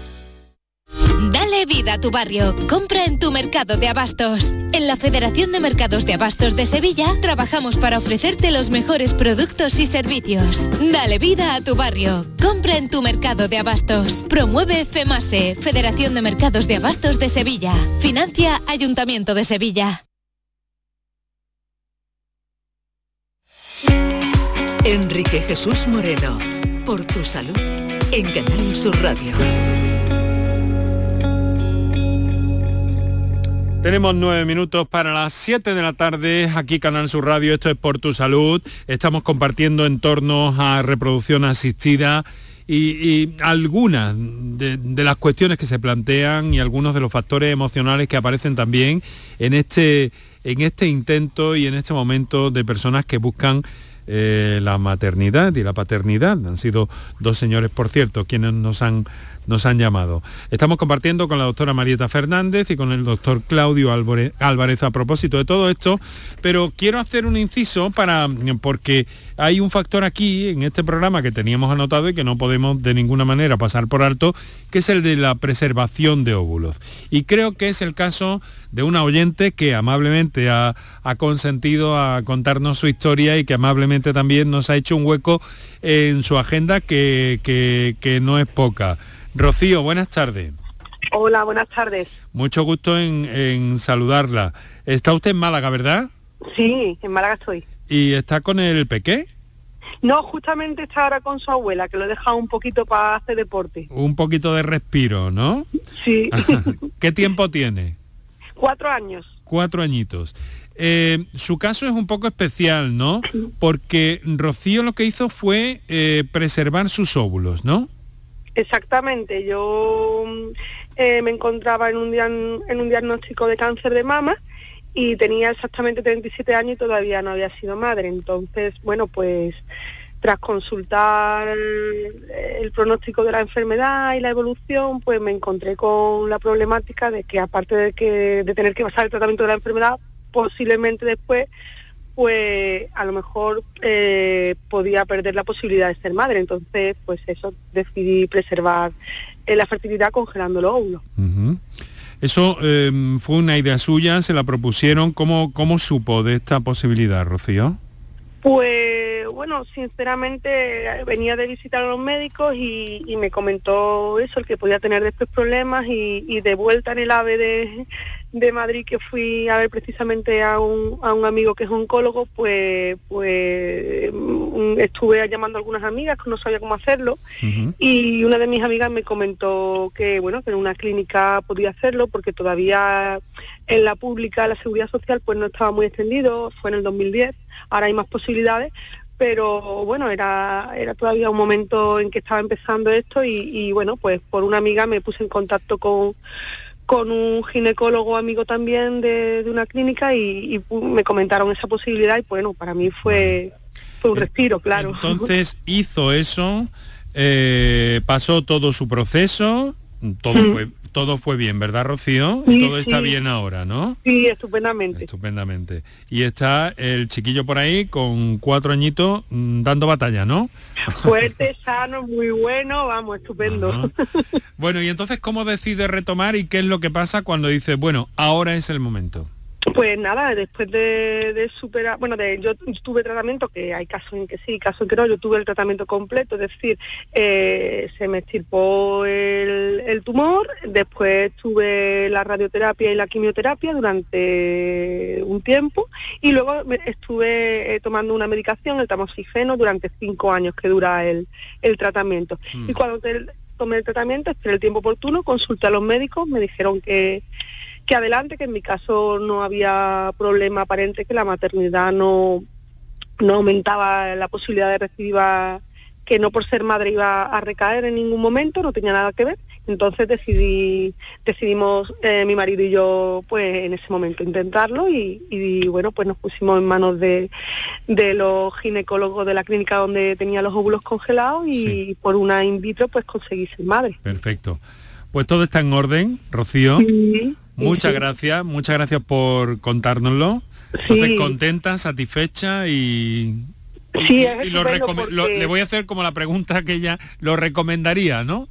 I: Vida a tu barrio. Compra en tu mercado de abastos. En la Federación de Mercados de Abastos de Sevilla trabajamos para ofrecerte los mejores productos y servicios. Dale vida a tu barrio. Compra en tu mercado de abastos. Promueve FEMASE, Federación de Mercados de Abastos de Sevilla. Financia Ayuntamiento de Sevilla.
K: Enrique Jesús Moreno, por tu salud, en Canal Sur Radio.
A: Tenemos nueve minutos para las siete de la tarde, aquí Canal Sur Radio, esto es Por Tu Salud, estamos compartiendo entornos a reproducción asistida y, algunas de, las cuestiones que se plantean y algunos de los factores emocionales que aparecen también en este, en este intento y en este momento de personas que buscan eh, la maternidad y la paternidad. Han sido dos señores, por cierto, quienes nos han nos han llamado. Estamos compartiendo con la doctora Marieta Fernández y con el doctor Claudio Álvarez a propósito de todo esto, pero quiero hacer un inciso para, porque hay un factor aquí en este programa que teníamos anotado y que no podemos de ninguna manera pasar por alto, que es el de la preservación de óvulos. Y creo que es el caso de una oyente que amablemente ha, consentido a contarnos su historia y que amablemente también nos ha hecho un hueco en su agenda que, que no es poca. Rocío, buenas tardes.
L: Hola, buenas tardes.
A: Mucho gusto en, saludarla. Está usted en Málaga, ¿verdad?
L: Sí, en Málaga estoy.
A: ¿Y está con el pequé?
L: No, justamente está ahora con su abuela, que lo he dejado un poquito para hacer deporte.
A: Un poquito de respiro, ¿no?
L: Sí.
A: ¿Qué tiempo tiene?
L: Cuatro años.
A: Cuatro añitos. Eh, su caso es un poco especial, ¿no? Porque Rocío lo que hizo fue eh, preservar sus óvulos, ¿no?
L: Exactamente, yo eh, me encontraba en un, en un diagnóstico de cáncer de mama y tenía exactamente 37 años y todavía no había sido madre. Entonces, bueno, pues tras consultar el, pronóstico de la enfermedad y la evolución, pues me encontré con la problemática de que aparte de que de tener que pasar el tratamiento de la enfermedad, posiblemente después pues a lo mejor eh, podía perder la posibilidad de ser madre. Entonces, pues eso, decidí preservar eh, la fertilidad congelando los óvulos.
A: Eso em, fue una idea suya, se la propusieron. ¿Cómo, ¿Cómo supo de esta posibilidad, Rocío?
L: Pues bueno, sinceramente venía de visitar a los médicos y, me comentó eso, el que podía tener después problemas y, de vuelta en el AVE de, de, Madrid que fui a ver precisamente a un, a un amigo que es oncólogo, pues, pues mm, estuve llamando a algunas amigas que no sabía cómo hacerlo y una de mis amigas me comentó que bueno, que en una clínica podía hacerlo porque todavía en la pública la seguridad social pues no estaba muy extendido, fue en el 2010 ahora hay más posibilidades, pero bueno, era, era todavía un momento en que estaba empezando esto y, bueno, pues por una amiga me puse en contacto con, con un ginecólogo amigo también de, una clínica y, me comentaron esa posibilidad y bueno, para mí fue, fue un respiro, claro.
A: Entonces hizo eso, eh, pasó todo su proceso, todo mm. fue todo fue bien, ¿verdad, Rocío? todo está bien ahora, ¿no?
L: Sí, estupendamente.
A: Estupendamente. Y está el chiquillo por ahí con cuatro añitos mm, dando batalla, ¿no?
L: Fuerte, sano, muy bueno, vamos, estupendo.
A: Bueno, y entonces, ¿cómo decide retomar y qué es lo que pasa cuando dice, bueno, ahora es el momento?
L: Pues nada, después de, superar, bueno, de, yo tuve tratamiento, que hay casos en que sí, casos en que no, yo tuve el tratamiento completo, es decir, eh, se me estirpó el, tumor, después tuve la radioterapia y la quimioterapia durante un tiempo y luego estuve eh, tomando una medicación, el tamoxifeno, durante cinco años que dura el, tratamiento. Mm. Y cuando tomé el tratamiento, esperé el tiempo oportuno, consulté a los médicos, me dijeron que que adelante, que en mi caso no había problema aparente, que la maternidad no, no aumentaba la posibilidad de recibir, que no por ser madre iba a recaer en ningún momento, no tenía nada que ver. Entonces decidí, decidimos eh, mi marido y yo pues en ese momento intentarlo y, bueno pues nos pusimos en manos de, de, los ginecólogos de la clínica donde tenía los óvulos congelados y por una in vitro pues conseguí ser madre.
A: Perfecto. Pues todo está en orden, Rocío. Sí. Muchas gracias, muchas gracias por contárnoslo. Sí. contenta, satisfecha y...
L: Sí,
A: le voy a hacer como la pregunta que ella lo recomendaría, ¿no?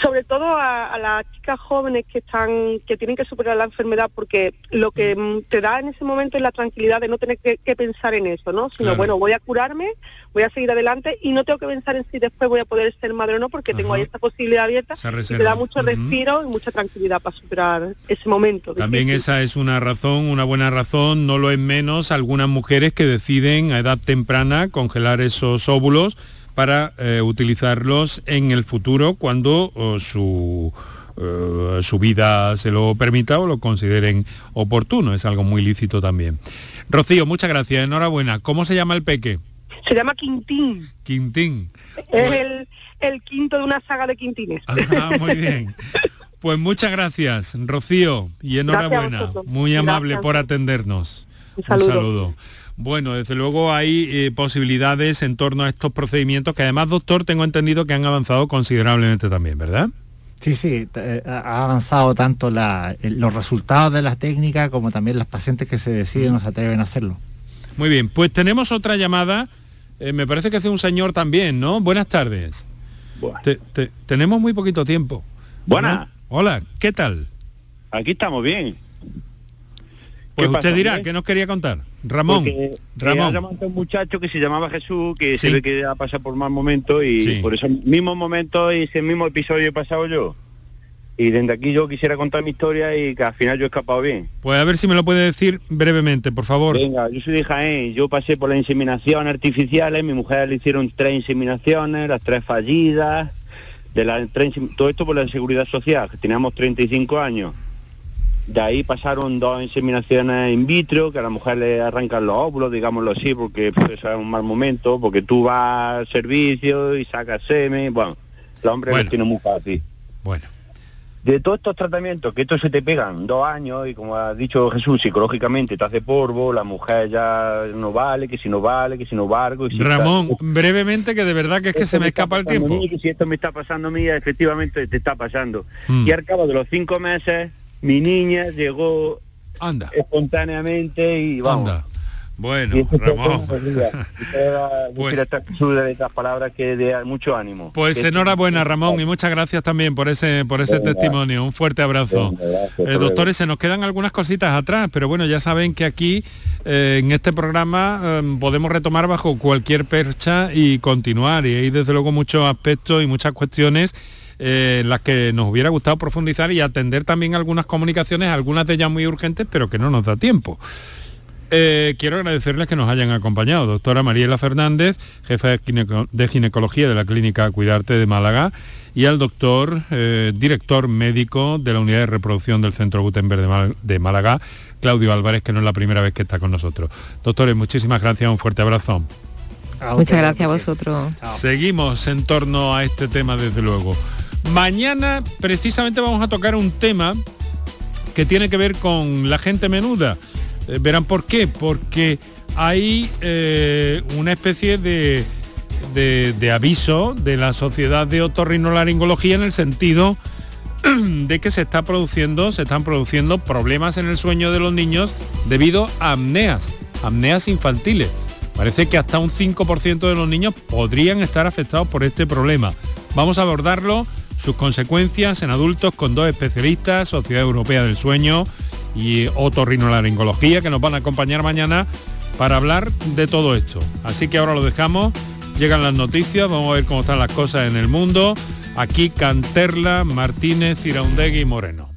L: Sobre todo a, las chicas jóvenes que están que tienen que superar la enfermedad porque lo que mm, te da en ese momento es la tranquilidad de no tener que, pensar en eso no sino bueno voy a curarme voy a seguir adelante y no tengo que pensar en si después voy a poder ser madre o no porque tengo ahí esta posibilidad abierta y te da mucho respiro y mucha tranquilidad para superar ese momento
A: también esa es una razón una buena razón no lo es menos algunas mujeres que deciden a edad temprana congelar esos óvulos para eh, utilizarlos en el futuro cuando su, eh, su vida se lo permita o lo consideren oportuno. Es algo muy lícito también. Rocío, muchas gracias, enhorabuena. ¿Cómo se llama el peque?
L: Se llama Quintín.
A: Quintín.
L: Es el, quinto de una saga de Quintines.
A: Ah, muy bien. Pues muchas gracias, Rocío, y enhorabuena. Muy amable por atendernos. Un saludo. Bueno, desde luego hay eh, posibilidades en torno a estos procedimientos que además, doctor, tengo entendido que han avanzado considerablemente también, ¿verdad?
E: Sí, sí, eh, ha avanzado tanto los resultados de la técnica como también las pacientes que se deciden o se atreven a hacerlo.
A: Muy bien, pues tenemos otra llamada, eh, me parece que hace un señor también, ¿no? Buenas tardes. tenemos muy poquito tiempo.
M: Buenas.
A: Hola, ¿qué tal?
M: Aquí estamos bien.
A: Pues usted dirá, ¿qué nos quería contar? Ramón.
M: Ramón. un muchacho que se llamaba Jesús, que se ve que ha pasado por mal momento y por esos mismos momentos y ese mismo episodio he pasado yo. Y desde aquí yo quisiera contar mi historia y que al final yo he escapado bien.
A: Pues a ver si me lo puede decir brevemente, por favor.
M: Venga, yo soy de Jaén, yo pasé por las inseminaciones artificiales, mi mujer le hicieron tres inseminaciones, las tres fallidas, de la, todo esto por la seguridad social, que teníamos 35 años de ahí pasaron dos inseminaciones in vitro, que a la mujer le arrancan los óvulos, digámoslo así, porque pues, eso es un mal momento, porque tú vas al servicio y sacas semen, bueno, el hombre lo tiene muy fácil.
A: Bueno.
M: de todos estos tratamientos, que estos se te pegan dos años y como ha dicho Jesús, psicológicamente te hace polvo, la mujer ya no vale, que si no vale, que si no valgo. Y
A: Ramón, brevemente, que de verdad que es que se me escapa el tiempo.
M: que si esto me está pasando a mí, efectivamente te está pasando. Mm. Y al cabo de los cinco meses, mi niña llegó
A: Anda.
M: espontáneamente y vamos.
A: Bueno, Ramón.
M: pues, estas palabras que de mucho ánimo.
A: Pues enhorabuena, Ramón, y muchas gracias también por ese por ese testimonio. Un fuerte abrazo. Eh, doctores, se nos quedan algunas cositas atrás, pero bueno, ya saben que aquí eh, en este programa em, podemos retomar bajo cualquier percha y continuar. Y hay desde luego muchos aspectos y muchas cuestiones eh, en las que nos hubiera gustado profundizar y atender también algunas comunicaciones, algunas de ellas muy urgentes, pero que no nos da tiempo. Eh, quiero agradecerles que nos hayan acompañado. Doctora Mariela Fernández, jefa de, ginecología de la Clínica Cuidarte de Málaga, y al doctor, eh, director médico de la Unidad de Reproducción del Centro Gutenberg de, Málaga, Claudio Álvarez, que no es la primera vez que está con nosotros. Doctores, muchísimas gracias, un fuerte abrazo.
D: Muchas gracias a vosotros.
A: Seguimos en torno a este tema, desde luego. Mañana precisamente vamos a tocar un tema que tiene que ver con la gente menuda. Eh, verán por qué, porque hay eh, una especie de, de, aviso de la sociedad de otorrinolaringología en el sentido de que se está produciendo, se están produciendo problemas en el sueño de los niños debido a apneas, apneas infantiles. Parece que hasta un 5% de los niños podrían estar afectados por este problema. Vamos a abordarlo, sus consecuencias en adultos con dos especialistas, Sociedad Europea del Sueño y otorrinolaringología, que nos van a acompañar mañana para hablar de todo esto. Así que ahora lo dejamos, llegan las noticias, vamos a ver cómo están las cosas en el mundo. Aquí Canterla, Martínez, Iraundegui y Moreno.